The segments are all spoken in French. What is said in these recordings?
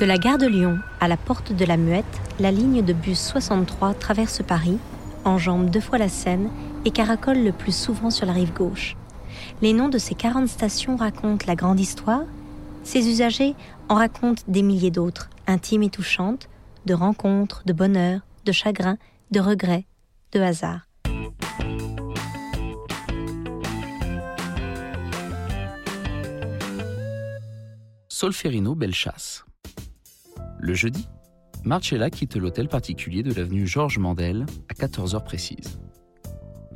De la gare de Lyon à la porte de la Muette, la ligne de bus 63 traverse Paris, enjambe deux fois la Seine et caracole le plus souvent sur la rive gauche. Les noms de ces 40 stations racontent la grande histoire. Ces usagers en racontent des milliers d'autres, intimes et touchantes, de rencontres, de bonheur, de chagrin, de regrets, de hasard. Solferino Bellechasse. Le jeudi, Marcella quitte l'hôtel particulier de l'avenue Georges Mandel à 14h précises.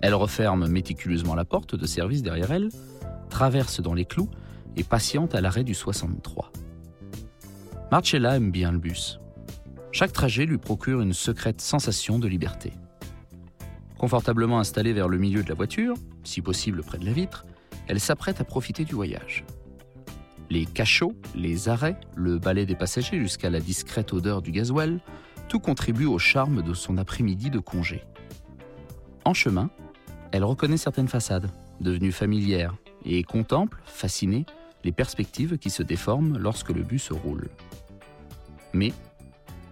Elle referme méticuleusement la porte de service derrière elle, traverse dans les clous et patiente à l'arrêt du 63. Marcella aime bien le bus. Chaque trajet lui procure une secrète sensation de liberté. Confortablement installée vers le milieu de la voiture, si possible près de la vitre, elle s'apprête à profiter du voyage. Les cachots, les arrêts, le balai des passagers jusqu'à la discrète odeur du gasoil, tout contribue au charme de son après-midi de congé. En chemin, elle reconnaît certaines façades, devenues familières, et contemple, fascinée, les perspectives qui se déforment lorsque le bus roule. Mais,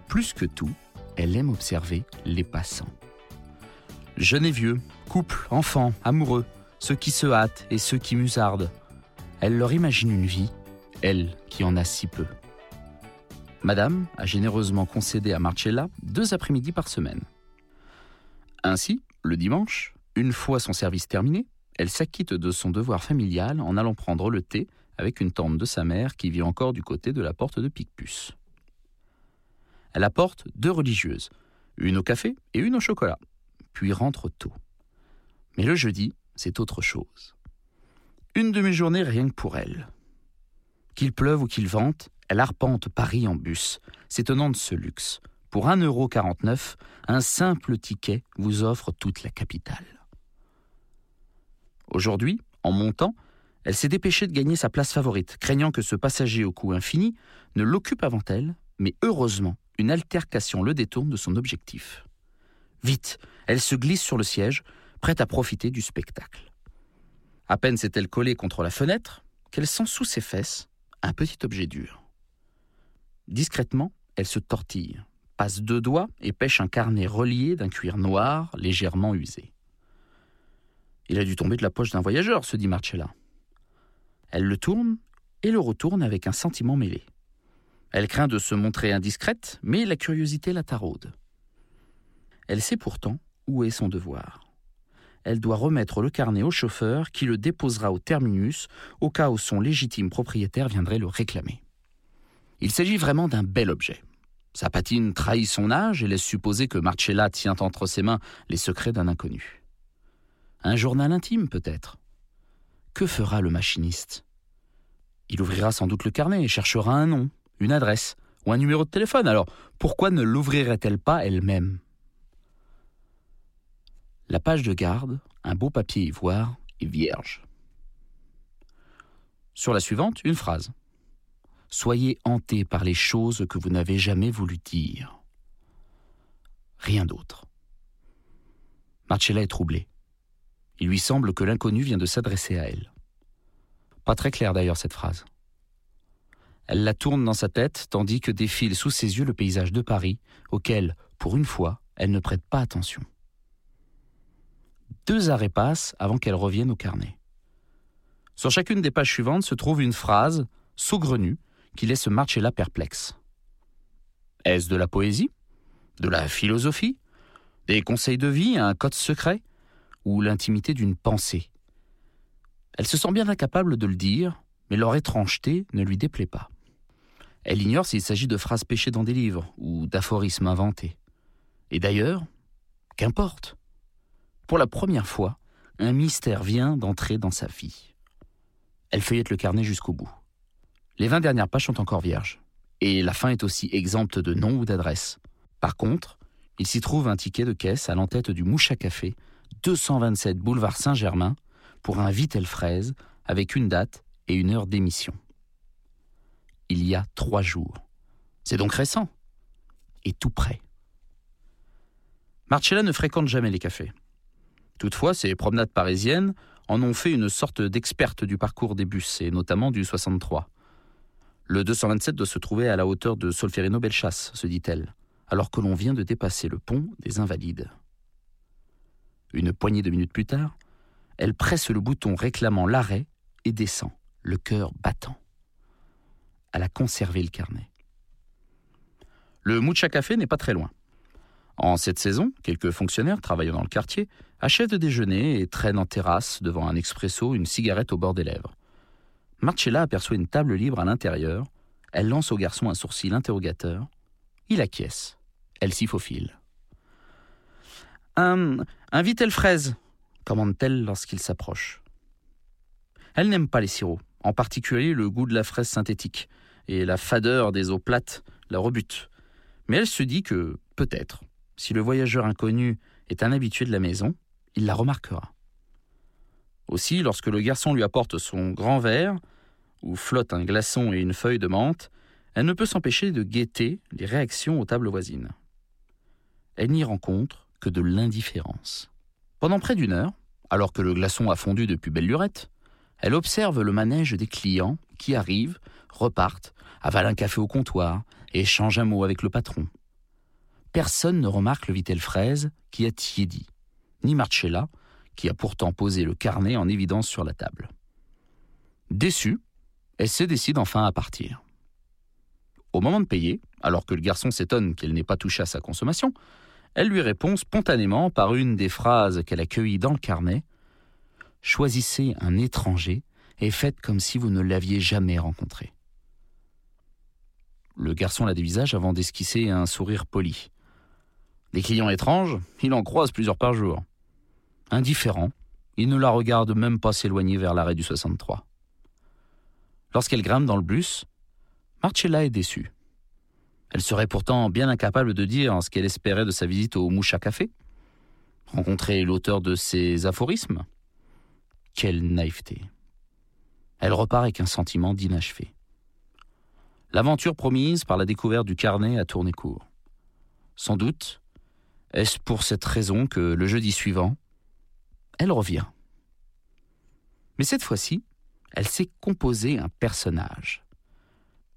plus que tout, elle aime observer les passants. Jeunes et vieux, couples, enfants, amoureux, ceux qui se hâtent et ceux qui musardent. Elle leur imagine une vie elle qui en a si peu. Madame a généreusement concédé à Marcella deux après-midi par semaine. Ainsi, le dimanche, une fois son service terminé, elle s'acquitte de son devoir familial en allant prendre le thé avec une tante de sa mère qui vit encore du côté de la porte de Picpus. Elle apporte deux religieuses, une au café et une au chocolat, puis rentre tôt. Mais le jeudi, c'est autre chose. Une demi-journée rien que pour elle. Qu'il pleuve ou qu'il vente, elle arpente Paris en bus, s'étonnant de ce luxe. Pour 1,49€, un simple ticket vous offre toute la capitale. Aujourd'hui, en montant, elle s'est dépêchée de gagner sa place favorite, craignant que ce passager au cou infini ne l'occupe avant elle, mais heureusement, une altercation le détourne de son objectif. Vite, elle se glisse sur le siège, prête à profiter du spectacle. À peine s'est-elle collée contre la fenêtre qu'elle sent sous ses fesses un petit objet dur. Discrètement, elle se tortille, passe deux doigts et pêche un carnet relié d'un cuir noir légèrement usé. Il a dû tomber de la poche d'un voyageur, se dit Marcella. Elle le tourne et le retourne avec un sentiment mêlé. Elle craint de se montrer indiscrète, mais la curiosité la taraude. Elle sait pourtant où est son devoir elle doit remettre le carnet au chauffeur qui le déposera au terminus au cas où son légitime propriétaire viendrait le réclamer. Il s'agit vraiment d'un bel objet. Sa patine trahit son âge et laisse supposer que Marcella tient entre ses mains les secrets d'un inconnu. Un journal intime, peut-être. Que fera le machiniste? Il ouvrira sans doute le carnet et cherchera un nom, une adresse ou un numéro de téléphone. Alors, pourquoi ne l'ouvrirait-elle pas elle-même? La page de garde, un beau papier ivoire, est vierge. Sur la suivante, une phrase. Soyez hanté par les choses que vous n'avez jamais voulu dire. Rien d'autre. Marcella est troublée. Il lui semble que l'inconnu vient de s'adresser à elle. Pas très claire d'ailleurs cette phrase. Elle la tourne dans sa tête tandis que défile sous ses yeux le paysage de Paris, auquel, pour une fois, elle ne prête pas attention. Deux arrêts passent avant qu'elle revienne au carnet. Sur chacune des pages suivantes se trouve une phrase, saugrenue, qui laisse Marcella perplexe. Est-ce de la poésie? De la philosophie? Des conseils de vie? Un code secret? Ou l'intimité d'une pensée? Elle se sent bien incapable de le dire, mais leur étrangeté ne lui déplaît pas. Elle ignore s'il s'agit de phrases pêchées dans des livres ou d'aphorismes inventés. Et d'ailleurs, qu'importe. Pour la première fois, un mystère vient d'entrer dans sa vie. Elle feuillette le carnet jusqu'au bout. Les vingt dernières pages sont encore vierges, et la fin est aussi exempte de nom ou d'adresse. Par contre, il s'y trouve un ticket de caisse à l'entête du Mouche Café, 227 boulevard Saint-Germain, pour un Vitel fraise avec une date et une heure d'émission. Il y a trois jours. C'est donc récent. Et tout prêt. Marcella ne fréquente jamais les cafés. Toutefois, ses promenades parisiennes en ont fait une sorte d'experte du parcours des bus, et notamment du 63. Le 227 doit se trouver à la hauteur de Solferino-Bellechasse, se dit-elle, alors que l'on vient de dépasser le pont des Invalides. Une poignée de minutes plus tard, elle presse le bouton réclamant l'arrêt et descend, le cœur battant. Elle a conservé le carnet. Le Mucha Café n'est pas très loin. En cette saison, quelques fonctionnaires travaillant dans le quartier achèvent de déjeuner et traînent en terrasse devant un expresso une cigarette au bord des lèvres. Marcella aperçoit une table libre à l'intérieur. Elle lance au garçon un sourcil interrogateur. Il acquiesce. Elle s'y faufile. Un, un Vitel fraise, commande-t-elle lorsqu'il s'approche. Elle n'aime pas les sirops, en particulier le goût de la fraise synthétique, et la fadeur des eaux plates la rebute. Mais elle se dit que, peut-être, si le voyageur inconnu est un habitué de la maison, il la remarquera. Aussi, lorsque le garçon lui apporte son grand verre, où flotte un glaçon et une feuille de menthe, elle ne peut s'empêcher de guetter les réactions aux tables voisines. Elle n'y rencontre que de l'indifférence. Pendant près d'une heure, alors que le glaçon a fondu depuis belle lurette, elle observe le manège des clients qui arrivent, repartent, avalent un café au comptoir et échangent un mot avec le patron. Personne ne remarque le Vitel fraise qui a tiédi, ni Marcella, qui a pourtant posé le carnet en évidence sur la table. Déçue, elle se décide enfin à partir. Au moment de payer, alors que le garçon s'étonne qu'elle n'ait pas touché à sa consommation, elle lui répond spontanément par une des phrases qu'elle a cueillies dans le carnet Choisissez un étranger et faites comme si vous ne l'aviez jamais rencontré. Le garçon la dévisage avant d'esquisser un sourire poli. Des clients étranges, il en croise plusieurs par jour. Indifférent, il ne la regarde même pas s'éloigner vers l'arrêt du 63. Lorsqu'elle grimpe dans le bus, Marcella est déçue. Elle serait pourtant bien incapable de dire ce qu'elle espérait de sa visite au Moucha Café. Rencontrer l'auteur de ses aphorismes Quelle naïveté. Elle repart avec un sentiment d'inachevé. L'aventure promise par la découverte du carnet a tourné court. Sans doute, est-ce pour cette raison que le jeudi suivant, elle revient. Mais cette fois-ci, elle s'est composé un personnage.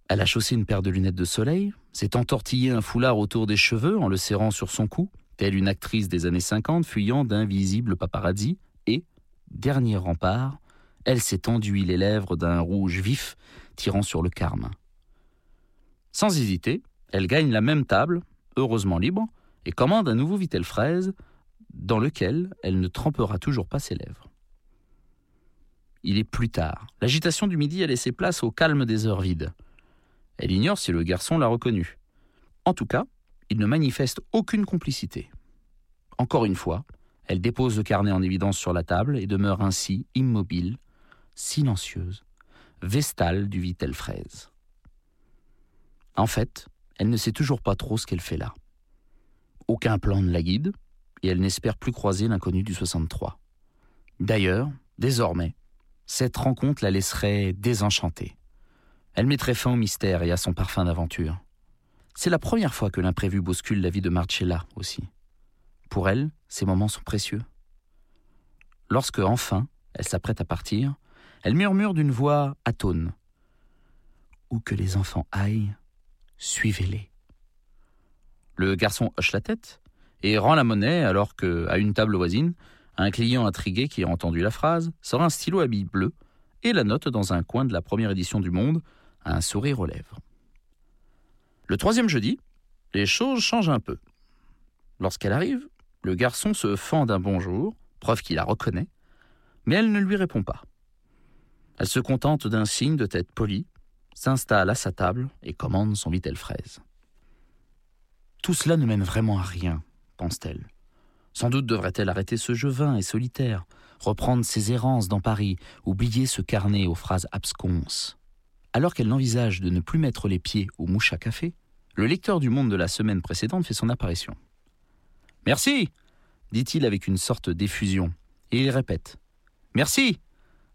Elle a chaussé une paire de lunettes de soleil, s'est entortillé un foulard autour des cheveux en le serrant sur son cou, telle une actrice des années 50 fuyant d'invisibles paparazzi, et, dernier rempart, elle s'est enduit les lèvres d'un rouge vif tirant sur le carmin. Sans hésiter, elle gagne la même table, heureusement libre, et commande un nouveau vitel fraise, dans lequel elle ne trempera toujours pas ses lèvres. Il est plus tard. L'agitation du midi a laissé place au calme des heures vides. Elle ignore si le garçon l'a reconnu. En tout cas, il ne manifeste aucune complicité. Encore une fois, elle dépose le carnet en évidence sur la table et demeure ainsi immobile, silencieuse, vestale du Vitel fraise. En fait, elle ne sait toujours pas trop ce qu'elle fait là. Aucun plan ne la guide, et elle n'espère plus croiser l'inconnu du 63. D'ailleurs, désormais, cette rencontre la laisserait désenchantée. Elle mettrait fin au mystère et à son parfum d'aventure. C'est la première fois que l'imprévu bouscule la vie de Marcella aussi. Pour elle, ces moments sont précieux. Lorsque, enfin, elle s'apprête à partir, elle murmure d'une voix atone. Où que les enfants aillent, suivez-les. Le garçon hoche la tête et rend la monnaie alors que, à une table voisine, un client intrigué qui a entendu la phrase sort un stylo à billes bleues et la note dans un coin de la première édition du Monde un sourire aux lèvres. Le troisième jeudi, les choses changent un peu. Lorsqu'elle arrive, le garçon se fend d'un bonjour, preuve qu'il la reconnaît, mais elle ne lui répond pas. Elle se contente d'un signe de tête poli, s'installe à sa table et commande son vitel fraise. Tout cela ne mène vraiment à rien, pense-t-elle. Sans doute devrait-elle arrêter ce jeu vain et solitaire, reprendre ses errances dans Paris, oublier ce carnet aux phrases absconses. Alors qu'elle n'envisage de ne plus mettre les pieds au mouche à café, le lecteur du Monde de la semaine précédente fait son apparition. Merci dit-il avec une sorte d'effusion, et il répète. Merci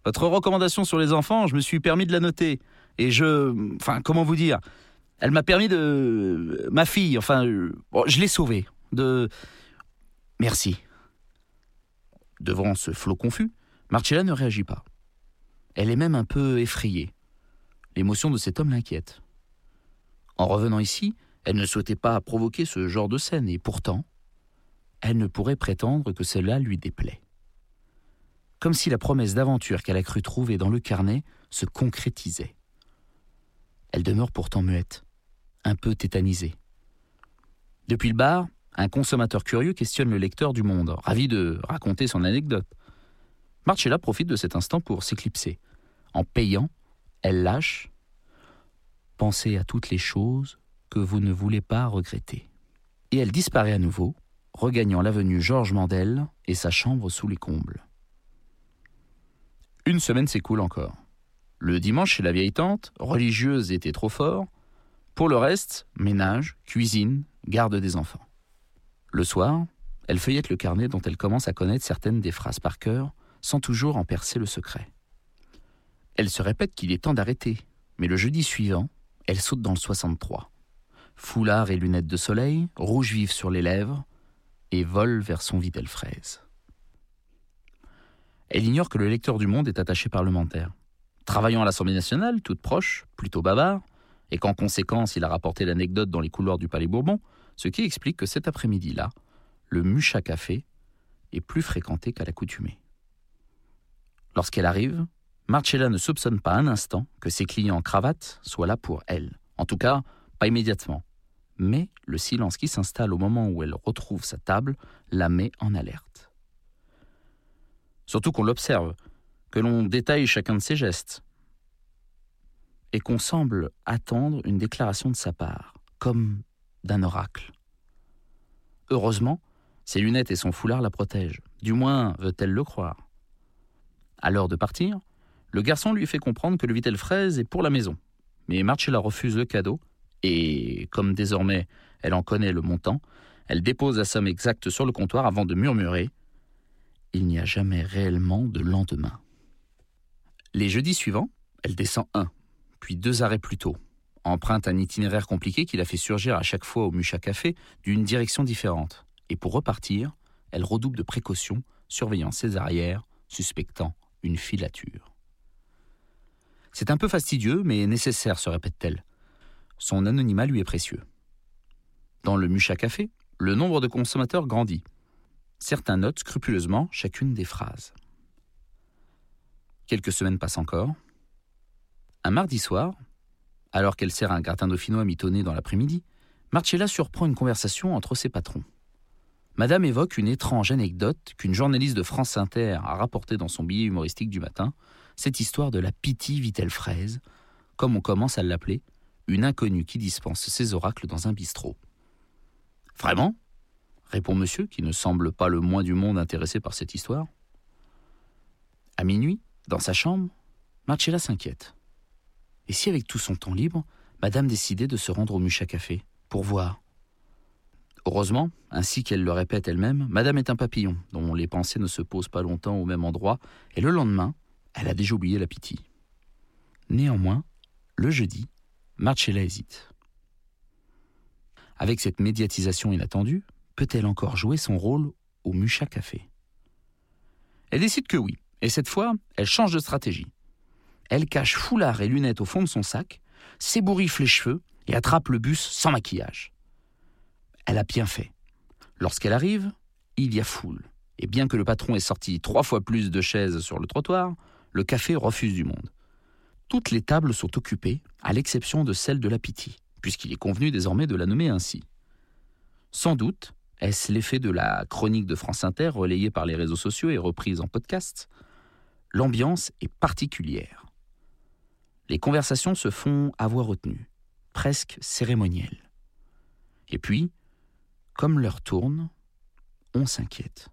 Votre recommandation sur les enfants, je me suis permis de la noter, et je... Enfin, comment vous dire Elle m'a permis de... Ma fille, enfin, je l'ai sauvée. De... Merci. Devant ce flot confus, Marcella ne réagit pas. Elle est même un peu effrayée. L'émotion de cet homme l'inquiète. En revenant ici, elle ne souhaitait pas provoquer ce genre de scène, et pourtant, elle ne pourrait prétendre que cela lui déplaît. Comme si la promesse d'aventure qu'elle a cru trouver dans le carnet se concrétisait. Elle demeure pourtant muette, un peu tétanisée. Depuis le bar, un consommateur curieux questionne le lecteur du Monde, ravi de raconter son anecdote. Marcella profite de cet instant pour s'éclipser. En payant, elle lâche Pensez à toutes les choses que vous ne voulez pas regretter. Et elle disparaît à nouveau, regagnant l'avenue Georges Mandel et sa chambre sous les combles. Une semaine s'écoule encore. Le dimanche chez la vieille tante, religieuse était trop fort. Pour le reste, ménage, cuisine, garde des enfants. Le soir, elle feuillette le carnet dont elle commence à connaître certaines des phrases par cœur, sans toujours en percer le secret. Elle se répète qu'il est temps d'arrêter, mais le jeudi suivant, elle saute dans le 63. Foulard et lunettes de soleil, rouge vif sur les lèvres, et vole vers son videl fraise. Elle ignore que le lecteur du Monde est attaché parlementaire. Travaillant à l'Assemblée nationale, toute proche, plutôt bavard, et qu'en conséquence il a rapporté l'anecdote dans les couloirs du Palais Bourbon, ce qui explique que cet après-midi-là, le Mucha Café est plus fréquenté qu'à l'accoutumée. Lorsqu'elle arrive, Marcella ne soupçonne pas un instant que ses clients en cravate soient là pour elle. En tout cas, pas immédiatement mais le silence qui s'installe au moment où elle retrouve sa table la met en alerte. Surtout qu'on l'observe, que l'on détaille chacun de ses gestes, et qu'on semble attendre une déclaration de sa part, comme d'un oracle. Heureusement, ses lunettes et son foulard la protègent, du moins veut-elle le croire. À l'heure de partir, le garçon lui fait comprendre que le vitel fraise est pour la maison, mais Marcella refuse le cadeau et comme désormais elle en connaît le montant, elle dépose la somme exacte sur le comptoir avant de murmurer ⁇ Il n'y a jamais réellement de lendemain ⁇ Les jeudis suivants, elle descend un, puis deux arrêts plus tôt, emprunte un itinéraire compliqué qui la fait surgir à chaque fois au Mucha Café d'une direction différente, et pour repartir, elle redouble de précautions, surveillant ses arrières, suspectant une filature. C'est un peu fastidieux, mais nécessaire, se répète-t-elle. Son anonymat lui est précieux. Dans le Mucha Café, le nombre de consommateurs grandit. Certains notent scrupuleusement chacune des phrases. Quelques semaines passent encore. Un mardi soir, alors qu'elle sert un gratin dauphinois mitonné dans l'après-midi, Marcella surprend une conversation entre ses patrons. Madame évoque une étrange anecdote qu'une journaliste de France Inter a rapportée dans son billet humoristique du matin, cette histoire de la pitié vit-elle fraise, comme on commence à l'appeler, une inconnue qui dispense ses oracles dans un bistrot. Vraiment? répond monsieur, qui ne semble pas le moins du monde intéressé par cette histoire. À minuit, dans sa chambre, Marcella s'inquiète. Et si avec tout son temps libre, madame décidait de se rendre au Mucha Café, pour voir? Heureusement, ainsi qu'elle le répète elle-même, madame est un papillon, dont les pensées ne se posent pas longtemps au même endroit, et le lendemain, elle a déjà oublié la pitié. Néanmoins, le jeudi, Marcella hésite. Avec cette médiatisation inattendue, peut-elle encore jouer son rôle au Mucha Café? Elle décide que oui, et cette fois, elle change de stratégie. Elle cache foulard et lunettes au fond de son sac, s'ébouriffe les cheveux et attrape le bus sans maquillage. Elle a bien fait. Lorsqu'elle arrive, il y a foule, et bien que le patron ait sorti trois fois plus de chaises sur le trottoir, le café refuse du monde. Toutes les tables sont occupées, à l'exception de celle de la pitié, puisqu'il est convenu désormais de la nommer ainsi. Sans doute est-ce l'effet de la chronique de France Inter relayée par les réseaux sociaux et reprise en podcast? L'ambiance est particulière. Les conversations se font à voix retenue, presque cérémonielles. Et puis, comme l'heure tourne, on s'inquiète.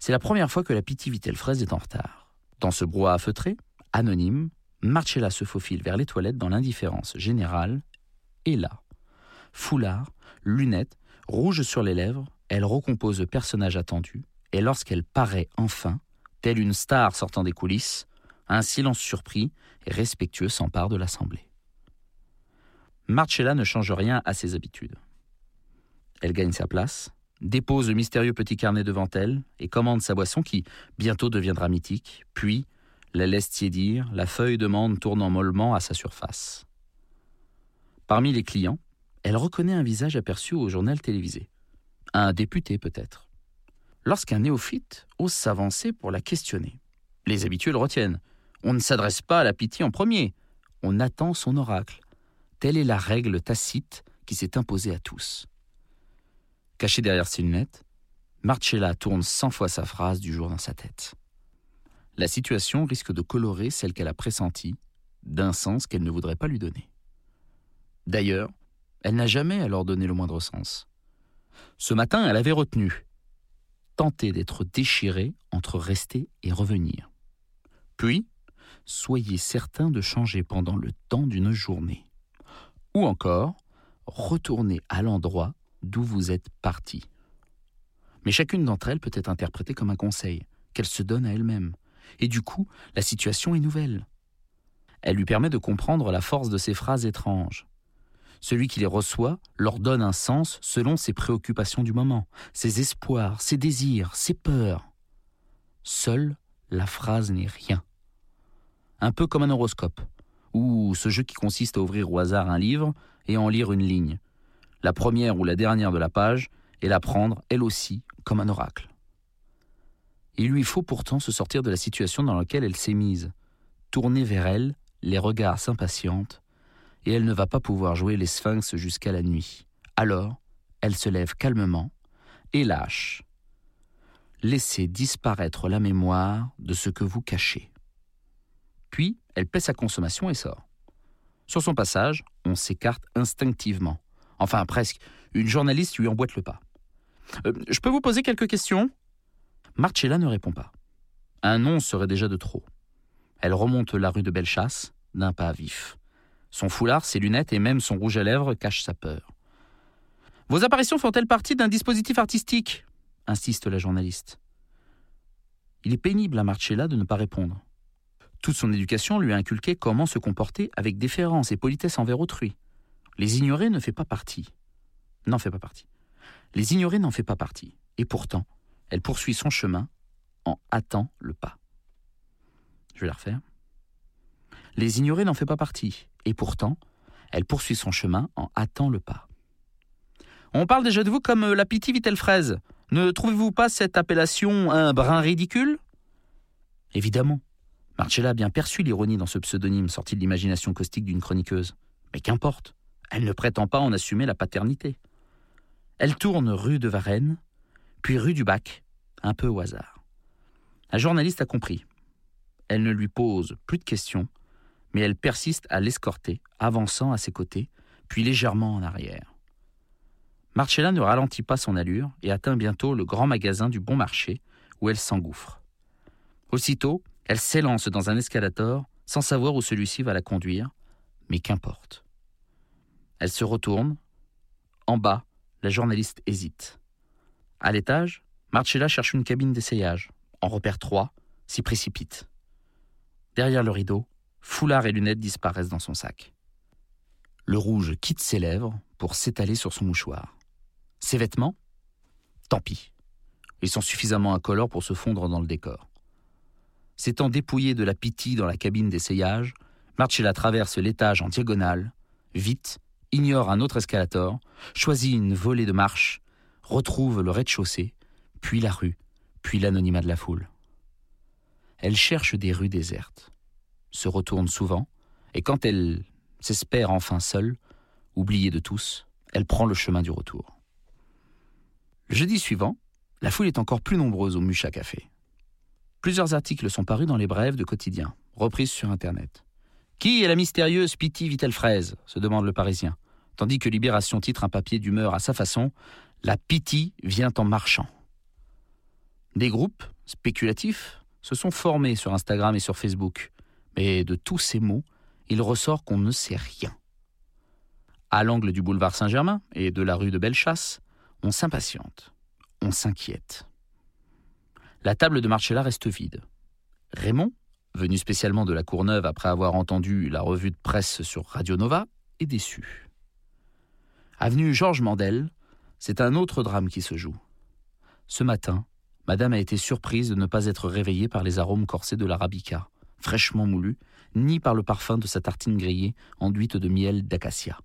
C'est la première fois que la Piti Vitelle-Fraise est en retard. Dans ce brouhaha feutré, anonyme, Marcella se faufile vers les toilettes dans l'indifférence générale, et là, foulard, lunettes, rouge sur les lèvres, elle recompose le personnage attendu, et lorsqu'elle paraît enfin, telle une star sortant des coulisses, un silence surpris et respectueux s'empare de l'assemblée. Marcella ne change rien à ses habitudes. Elle gagne sa place, dépose le mystérieux petit carnet devant elle et commande sa boisson qui bientôt deviendra mythique, puis la laisse tiédir, la feuille de menthe tournant mollement à sa surface. Parmi les clients, elle reconnaît un visage aperçu au journal télévisé. Un député peut-être. Lorsqu'un néophyte ose s'avancer pour la questionner, les habitués le retiennent. On ne s'adresse pas à la pitié en premier, on attend son oracle. Telle est la règle tacite qui s'est imposée à tous. Caché derrière ses lunettes, Marcella tourne cent fois sa phrase du jour dans sa tête. La situation risque de colorer celle qu'elle a pressentie d'un sens qu'elle ne voudrait pas lui donner. D'ailleurs, elle n'a jamais à leur donné le moindre sens. Ce matin, elle avait retenu tenter d'être déchirée entre rester et revenir. Puis, soyez certain de changer pendant le temps d'une journée. Ou encore, retourner à l'endroit d'où vous êtes parti. Mais chacune d'entre elles peut être interprétée comme un conseil qu'elle se donne à elle-même. Et du coup, la situation est nouvelle. Elle lui permet de comprendre la force de ces phrases étranges. Celui qui les reçoit leur donne un sens selon ses préoccupations du moment, ses espoirs, ses désirs, ses peurs. Seule la phrase n'est rien. Un peu comme un horoscope, ou ce jeu qui consiste à ouvrir au hasard un livre et en lire une ligne, la première ou la dernière de la page, et la prendre, elle aussi, comme un oracle. Il lui faut pourtant se sortir de la situation dans laquelle elle s'est mise, tourner vers elle, les regards s'impatientent, et elle ne va pas pouvoir jouer les sphinx jusqu'à la nuit. Alors, elle se lève calmement et lâche. Laissez disparaître la mémoire de ce que vous cachez. Puis, elle paie sa consommation et sort. Sur son passage, on s'écarte instinctivement. Enfin, presque. Une journaliste lui emboîte le pas. Euh, je peux vous poser quelques questions? Marcella ne répond pas. Un nom serait déjà de trop. Elle remonte la rue de Bellechasse d'un pas vif. Son foulard, ses lunettes et même son rouge à lèvres cachent sa peur. Vos apparitions font-elles partie d'un dispositif artistique? insiste la journaliste. Il est pénible à Marcella de ne pas répondre. Toute son éducation lui a inculqué comment se comporter avec déférence et politesse envers autrui. Les ignorer ne fait pas partie. N'en fait pas partie. Les ignorer n'en fait pas partie. Et pourtant, elle poursuit son chemin en hâtant le pas. Je vais la refaire. Les ignorer n'en fait pas partie. Et pourtant, elle poursuit son chemin en hâtant le pas. On parle déjà de vous comme euh, la pitié Vitelle Fraise. Ne trouvez-vous pas cette appellation un brin ridicule? Évidemment. Marcella a bien perçu l'ironie dans ce pseudonyme sorti de l'imagination caustique d'une chroniqueuse. Mais qu'importe. Elle ne prétend pas en assumer la paternité. Elle tourne rue de Varennes, puis rue du Bac, un peu au hasard. La journaliste a compris. Elle ne lui pose plus de questions, mais elle persiste à l'escorter, avançant à ses côtés, puis légèrement en arrière. Marcella ne ralentit pas son allure et atteint bientôt le grand magasin du Bon Marché, où elle s'engouffre. Aussitôt, elle s'élance dans un escalator, sans savoir où celui-ci va la conduire, mais qu'importe. Elle se retourne. En bas, la journaliste hésite. À l'étage, Marcella cherche une cabine d'essayage. En repère trois, s'y précipite. Derrière le rideau, foulard et lunettes disparaissent dans son sac. Le rouge quitte ses lèvres pour s'étaler sur son mouchoir. Ses vêtements? Tant pis. Ils sont suffisamment incolores pour se fondre dans le décor. S'étant dépouillé de la pitié dans la cabine d'essayage, Marcella traverse l'étage en diagonale, vite, ignore un autre escalator, choisit une volée de marche, retrouve le rez-de-chaussée, puis la rue, puis l'anonymat de la foule. Elle cherche des rues désertes, se retourne souvent, et quand elle s'espère enfin seule, oubliée de tous, elle prend le chemin du retour. Le jeudi suivant, la foule est encore plus nombreuse au Mucha Café. Plusieurs articles sont parus dans les brèves de quotidien, reprises sur Internet. Qui est la mystérieuse Pity Vittelfraise se demande le Parisien, tandis que Libération titre un papier d'humeur à sa façon La Pity vient en marchant. Des groupes spéculatifs se sont formés sur Instagram et sur Facebook, mais de tous ces mots, il ressort qu'on ne sait rien. À l'angle du boulevard Saint-Germain et de la rue de Bellechasse, on s'impatiente, on s'inquiète. La table de Marcella reste vide. Raymond, venu spécialement de la Courneuve après avoir entendu la revue de presse sur Radio Nova, est déçu. Avenue Georges Mandel, c'est un autre drame qui se joue. Ce matin, Madame a été surprise de ne pas être réveillée par les arômes corsés de l'arabica, fraîchement moulu, ni par le parfum de sa tartine grillée enduite de miel d'acacia.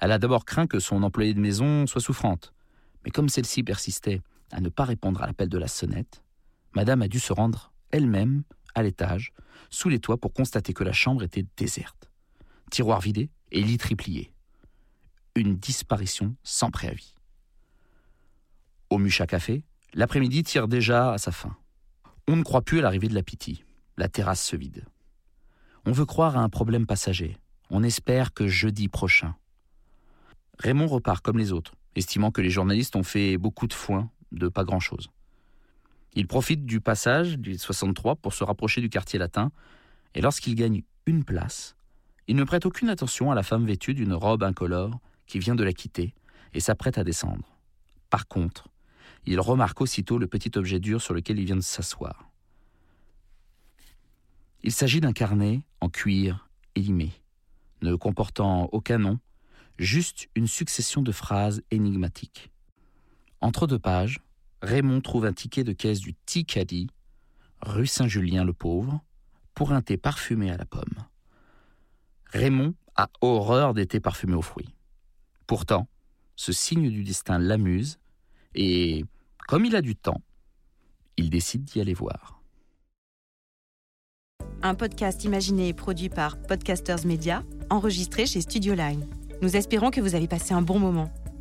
Elle a d'abord craint que son employée de maison soit souffrante, mais comme celle-ci persistait à ne pas répondre à l'appel de la sonnette, Madame a dû se rendre elle-même à l'étage, sous les toits, pour constater que la chambre était déserte. Tiroir vidé et lit triplié. Une disparition sans préavis. Au Mucha Café, l'après-midi tire déjà à sa fin. On ne croit plus à l'arrivée de la pitié. La terrasse se vide. On veut croire à un problème passager. On espère que jeudi prochain. Raymond repart comme les autres, estimant que les journalistes ont fait beaucoup de foin de pas grand-chose. Il profite du passage du 63 pour se rapprocher du quartier latin, et lorsqu'il gagne une place, il ne prête aucune attention à la femme vêtue d'une robe incolore qui vient de la quitter et s'apprête à descendre. Par contre, il remarque aussitôt le petit objet dur sur lequel il vient de s'asseoir. Il s'agit d'un carnet en cuir élimé, ne comportant aucun nom, juste une succession de phrases énigmatiques. Entre deux pages, Raymond trouve un ticket de caisse du Ticadi, rue Saint-Julien-le-Pauvre, pour un thé parfumé à la pomme. Raymond a horreur des thés parfumés aux fruits. Pourtant, ce signe du destin l'amuse, et, comme il a du temps, il décide d'y aller voir. Un podcast imaginé et produit par Podcasters Media, enregistré chez Studio Line. Nous espérons que vous avez passé un bon moment.